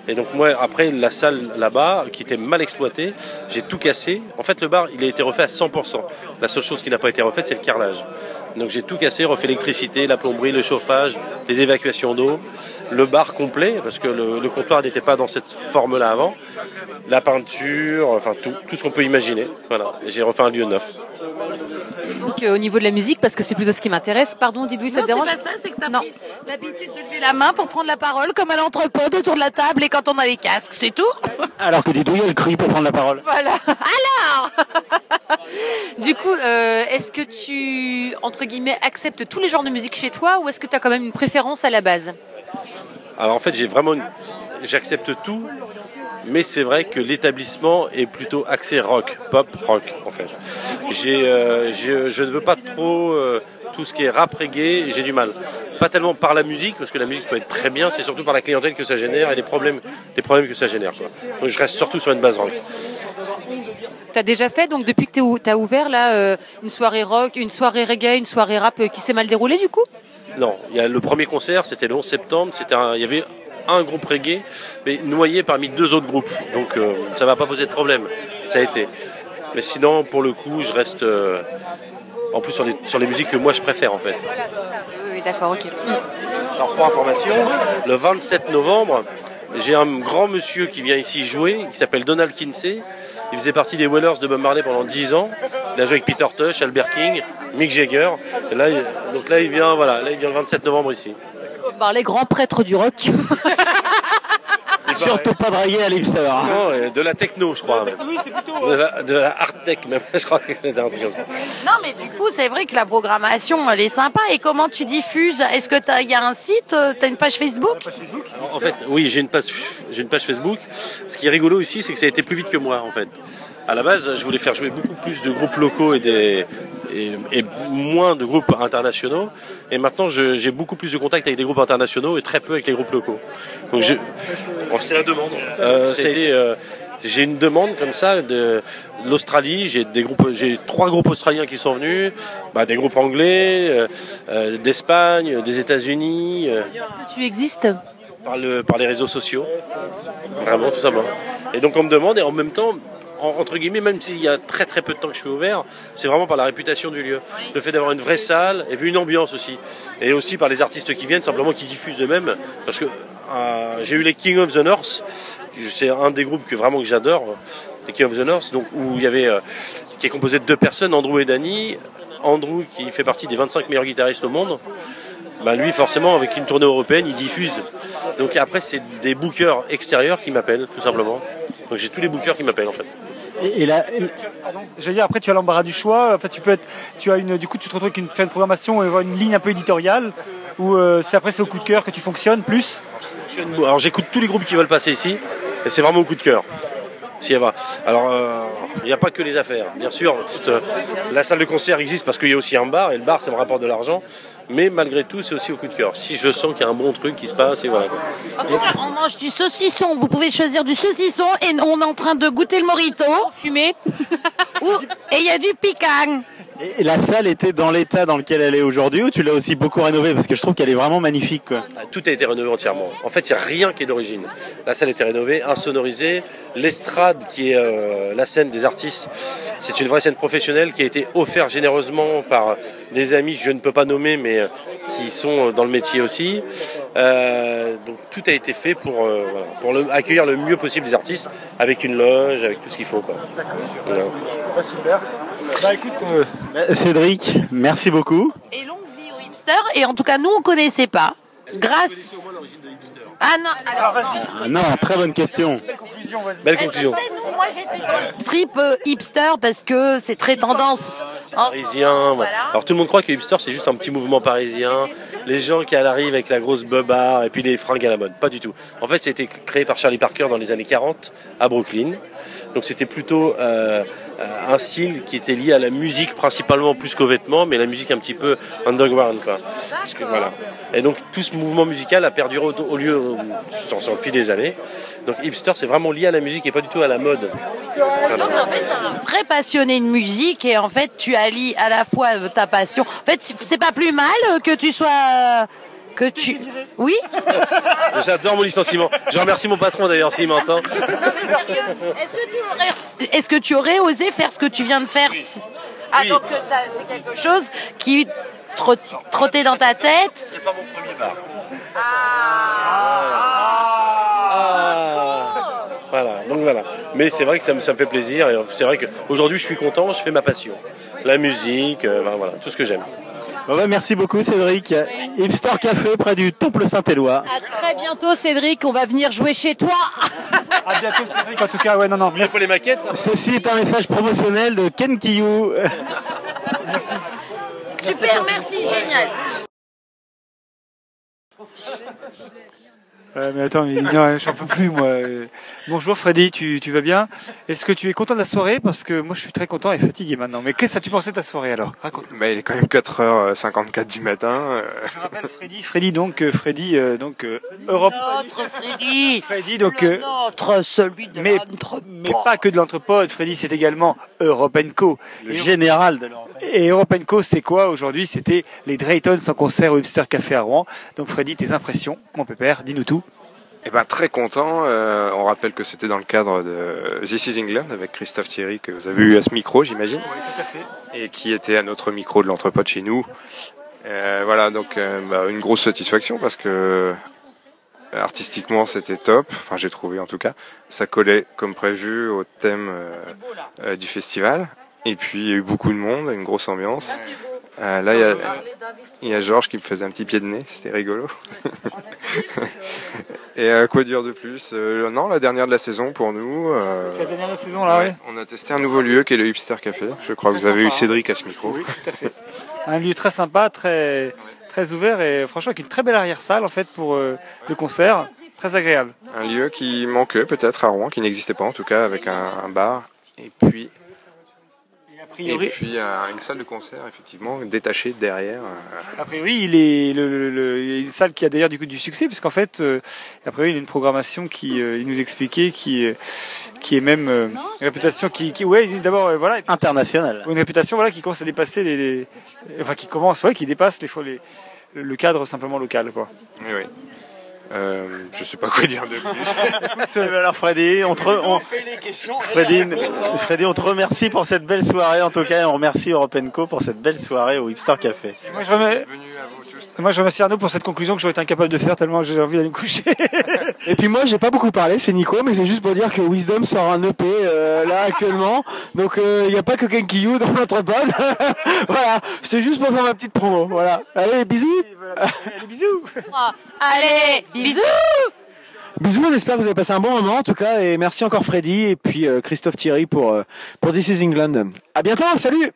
Et donc moi, après la salle là-bas, qui était mal exploitée, j'ai tout cassé. En fait, le bar, il a été refait à 100%. La seule chose qui n'a pas été refaite, c'est le carrelage. Donc j'ai tout cassé, refait l'électricité, la plomberie, le chauffage, les évacuations d'eau, le bar complet, parce que le, le comptoir n'était pas dans cette forme-là avant, la peinture, enfin tout, tout ce qu'on peut imaginer. Voilà, j'ai refait un lieu neuf. Donc euh, au niveau de la musique, parce que c'est plutôt ce qui m'intéresse. Pardon, Didouille, ça Non, te dérange c'est pas ça, c'est que t'as pris l'habitude de lever la main pour prendre la parole comme à l'entrepôt autour de la table et quand on a les casques, c'est tout Alors que Didouille, elle crie pour prendre la parole. Voilà. Alors Du coup, euh, est-ce que tu, entre guillemets, acceptes tous les genres de musique chez toi ou est-ce que tu as quand même une préférence à la base? Alors en fait, j'ai vraiment, j'accepte tout, mais c'est vrai que l'établissement est plutôt axé rock, pop rock en fait. Euh, je, je ne veux pas trop euh, tout ce qui est rap reggae, j'ai du mal. Pas tellement par la musique, parce que la musique peut être très bien, c'est surtout par la clientèle que ça génère et les problèmes, les problèmes que ça génère. Quoi. Donc je reste surtout sur une base rock. T'as déjà fait, donc depuis que tu as ouvert là, euh, une soirée rock, une soirée reggae, une soirée rap euh, qui s'est mal déroulée du coup? Non, il y a le premier concert, c'était le 11 septembre. Il y avait un groupe reggae, mais noyé parmi deux autres groupes. Donc euh, ça va pas poser de problème. Ça a été. Mais sinon, pour le coup, je reste euh, en plus sur les, sur les musiques que moi je préfère en fait. Oui, oui, d'accord, ok. Mm. Alors pour information, le 27 novembre, j'ai un grand monsieur qui vient ici jouer, il s'appelle Donald Kinsey. Il faisait partie des Whalers de Bob Marley pendant 10 ans. Il a joué avec Peter Tosh, Albert King, Mick Jagger. Et là, il- donc là, il vient, voilà, là, il vient le 27 novembre ici. Par les grands prêtres du rock. Surtout pas draguer à l'hipster. hein. Non, euh, de la techno, je crois. Oui, c'est plutôt. De la, de la hard tech, même. Je crois que c'était un truc comme ça. Non, mais du coup, c'est vrai que la programmation, elle est sympa. Et comment tu diffuses? Est-ce que t'as- il y a un site? Euh, T'as une page Facebook? En fait, oui, j'ai une page, j'ai une page Facebook. Ce qui est rigolo aussi, c'est que ça a été plus vite que moi, en fait. À la base, je voulais faire jouer beaucoup plus de groupes locaux et, des, et, et moins de groupes internationaux. Et maintenant, j'ai beaucoup plus de contacts avec des groupes internationaux et très peu avec les groupes locaux. Donc, je, bon, c'est la demande. Euh, euh, j'ai une demande comme ça de l'Australie. J'ai des groupes, j'ai trois groupes australiens qui sont venus, bah, des groupes anglais, euh, euh, d'Espagne, des États-Unis. euh, que tu existes? Par, le, par les réseaux sociaux. Vraiment, tout simplement. Et donc on me demande, et en même temps, entre guillemets, même s'il y a très très peu de temps que je suis ouvert, c'est vraiment par la réputation du lieu. Le fait d'avoir une vraie salle, et puis une ambiance aussi. Et aussi par les artistes qui viennent, simplement qui diffusent eux-mêmes. Parce que euh, j'ai eu les King of the North, c'est un des groupes que vraiment que j'adore, les King of the North, donc, où il y avait, euh, qui est composé de deux personnes, Andrew et Danny. Andrew qui fait partie des 25 meilleurs guitaristes au monde bah lui forcément avec une tournée européenne il diffuse donc après c'est des bookers extérieurs qui m'appellent tout simplement donc j'ai tous les bookers qui m'appellent en fait Et, et là, j'allais dire, après, tu as l'embarras du choix. En fait, tu peux être, tu as une, du coup, tu te retrouves avec une, faire une programmation une ligne un peu éditoriale. Ou euh, c'est après, c'est au coup de cœur que tu fonctionnes plus. alors j'écoute tous les groupes qui veulent passer ici et c'est vraiment au coup de cœur s'il y va. Alors, euh, il n'y a pas que les affaires. Bien sûr, toute, euh, la salle de concert existe parce qu'il y a aussi un bar, et le bar, ça me rapporte de l'argent. Mais malgré tout, c'est aussi au coup de cœur. Si je sens qu'il y a un bon truc qui se passe, et voilà. quoi. En tout cas, on mange du saucisson. Vous pouvez choisir du saucisson et on est en train de goûter le morito. Fumé. et il y a du piquant. Et la salle était dans l'état dans lequel elle est aujourd'hui ou tu l'as aussi beaucoup rénovée? Parce que je trouve qu'elle est vraiment magnifique. Quoi. Tout a été rénové entièrement. En fait, il n'y a rien qui est d'origine. La salle a été rénovée, insonorisée. L'estrade, qui est euh, la scène des artistes, c'est une vraie scène professionnelle qui a été offerte généreusement par des amis que je ne peux pas nommer, mais euh, qui sont euh, dans le métier aussi. Euh, donc tout a été fait pour, euh, pour le- accueillir le mieux possible les artistes, avec une loge, avec tout ce qu'il faut. Quoi. Voilà. Bah, super. Bah écoute, euh, Bah, Cédric, merci beaucoup. Et longue vie aux hipsters. Et en tout cas, nous, on connaissait pas. Grâce. Ah non, alors Ah non, très bonne question. Belle Eh, tu sais, nous, moi j'étais dans le trip euh, hipster parce que c'est très tendance. En- parisien. voilà. Alors tout le monde croit que le hipster c'est juste un petit mouvement parisien, les gens qui arrivent avec la grosse beubare et puis les fringues à la mode. Pas du tout. En fait, c'était créé par Charlie Parker dans les années 40 à Brooklyn. Donc c'était plutôt euh, euh, un style qui était lié à la musique principalement plus qu'aux vêtements, mais la musique un petit peu underground quoi. Et donc tout ce mouvement musical a perduré au, lieu au- sur, sur le fil des années. Donc hipster c'est vraiment lié à la musique et pas du tout à la mode. Voilà. Donc en fait, un vrai passionné de musique et en fait, tu allies à la fois euh, ta passion. En fait, c'est pas plus mal euh, que tu sois. Que tu... Oui J'adore mon licenciement. Je remercie mon patron d'ailleurs s'il m'entend. Est-ce que, tu aurais... Est-ce que tu aurais osé faire ce que tu viens de faire si- Ah, donc euh, ça, c'est quelque chose qui trotti- trottait dans ta tête C'est pas mon premier bar. Voilà, donc voilà. Mais c'est vrai que ça me, ça me fait plaisir. et C'est vrai qu'aujourd'hui, je suis content, je fais ma passion. La musique, euh, ben voilà, tout ce que j'aime. Bon, bah, merci beaucoup Cédric. Hipster Café près du Temple Saint-Éloi. À très bientôt, Cédric. On va venir jouer chez toi. À bientôt Cédric, en tout cas, ouais, non, non. Il faut les maquettes. Ceci est un message promotionnel de Ken Kiyou. Merci. Super, merci, génial. Euh, mais attends, mais non, j'en peux plus moi. Euh, Bonjour Freddy, tu, tu vas bien? Est-ce que tu es content de la soirée? Parce que moi je suis très content et fatigué maintenant. Mais qu'est-ce que tu pensais de ta soirée alors? Raconte. Bah, il est quand même 4h54 du matin. euh, Je rappelle Freddy, Freddy donc euh, Freddy euh, donc euh, Europe. Notre Freddy. Freddy donc euh, Notre, celui de mais, l'entrepôt. mais pas que de l'entrepode. Freddy c'est également Europe Co. Le général de l'Europe. Et Europe Co c'est quoi aujourd'hui? C'était les Draytons en concert au Hipster Café à Rouen. Donc Freddy, tes impressions, mon pépère, dis-nous tout. Eh ben très content. Euh, on rappelle que c'était dans le cadre de This is England avec Christophe Thierry que vous avez eu à ce micro, j'imagine, Oui, tout à fait. et qui était à notre micro de l'entrepôt chez nous. Euh, voilà, donc euh, bah, une grosse satisfaction parce que euh, artistiquement c'était top. Enfin, j'ai trouvé en tout cas. Ça collait comme prévu au thème euh, euh, du festival. Et puis il y a eu beaucoup de monde, une grosse ambiance. Euh, là, il y a, il y a Georges qui me faisait un petit pied de nez, c'était rigolo. Et euh, quoi dire de plus Euh, Non, la dernière de la saison pour nous. euh, C'est la dernière de la saison là, oui. On a testé un nouveau lieu qui est le Hipster Café. Je crois que vous avez eu hein. Cédric à ce micro. Oui, tout à fait. Un lieu très sympa, très très ouvert et franchement avec une très belle arrière-salle en fait pour euh, de concert, très agréable. Un lieu qui manquait peut-être à Rouen, qui n'existait pas en tout cas, avec un, un bar. Et puis, et priori- puis euh, une salle de concert effectivement détachée derrière. euh, A priori, il est le, le- le- y une salle qui a d'ailleurs du coup du succès puisqu'en fait, euh, a priori, il a une programmation qui, euh, il nous expliquait, qui qui est même euh, une réputation qui, qui ouais, d'abord euh, voilà, et puis- International. une réputation voilà qui commence à dépasser les, les- enfin qui commence, ouais, qui dépasse les, fois les le le cadre simplement local quoi. oui, oui. Euh, je sais pas quoi dire de plus. Ben alors Freddy, on te, re- on- Freddy, Freddy, on te remercie pour cette belle soirée en tout cas et on remercie Europenco pour cette belle soirée au Hipster Café. Moi je, remets- moi je remercie Arnaud pour cette conclusion que j'aurais été incapable de faire tellement j'ai envie d'aller me coucher. Et puis moi j'ai pas beaucoup parlé, c'est Nico, mais c'est juste pour dire que Wisdom sort un EP euh, là actuellement. Donc il n'y a pas que Kenkiyu dans notre pod. voilà, c'est juste pour faire ma petite promo. Voilà. Allez, bisous. Allez, bisous. Allez, bisous Bisous, on espère que vous avez passé un bon moment en tout cas et merci encore Freddy et puis euh, Christophe Thierry pour euh, pour This is England. À bientôt, salut.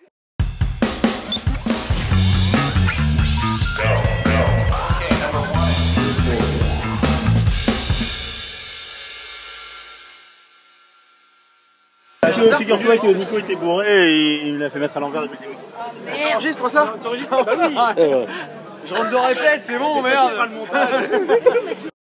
Figure-toi que Nico était bourré et il l'a fait mettre à l'envers depuis le début. Enregistre ça T'enregistres Bah oui Je rentre de répète, c'est bon, merde.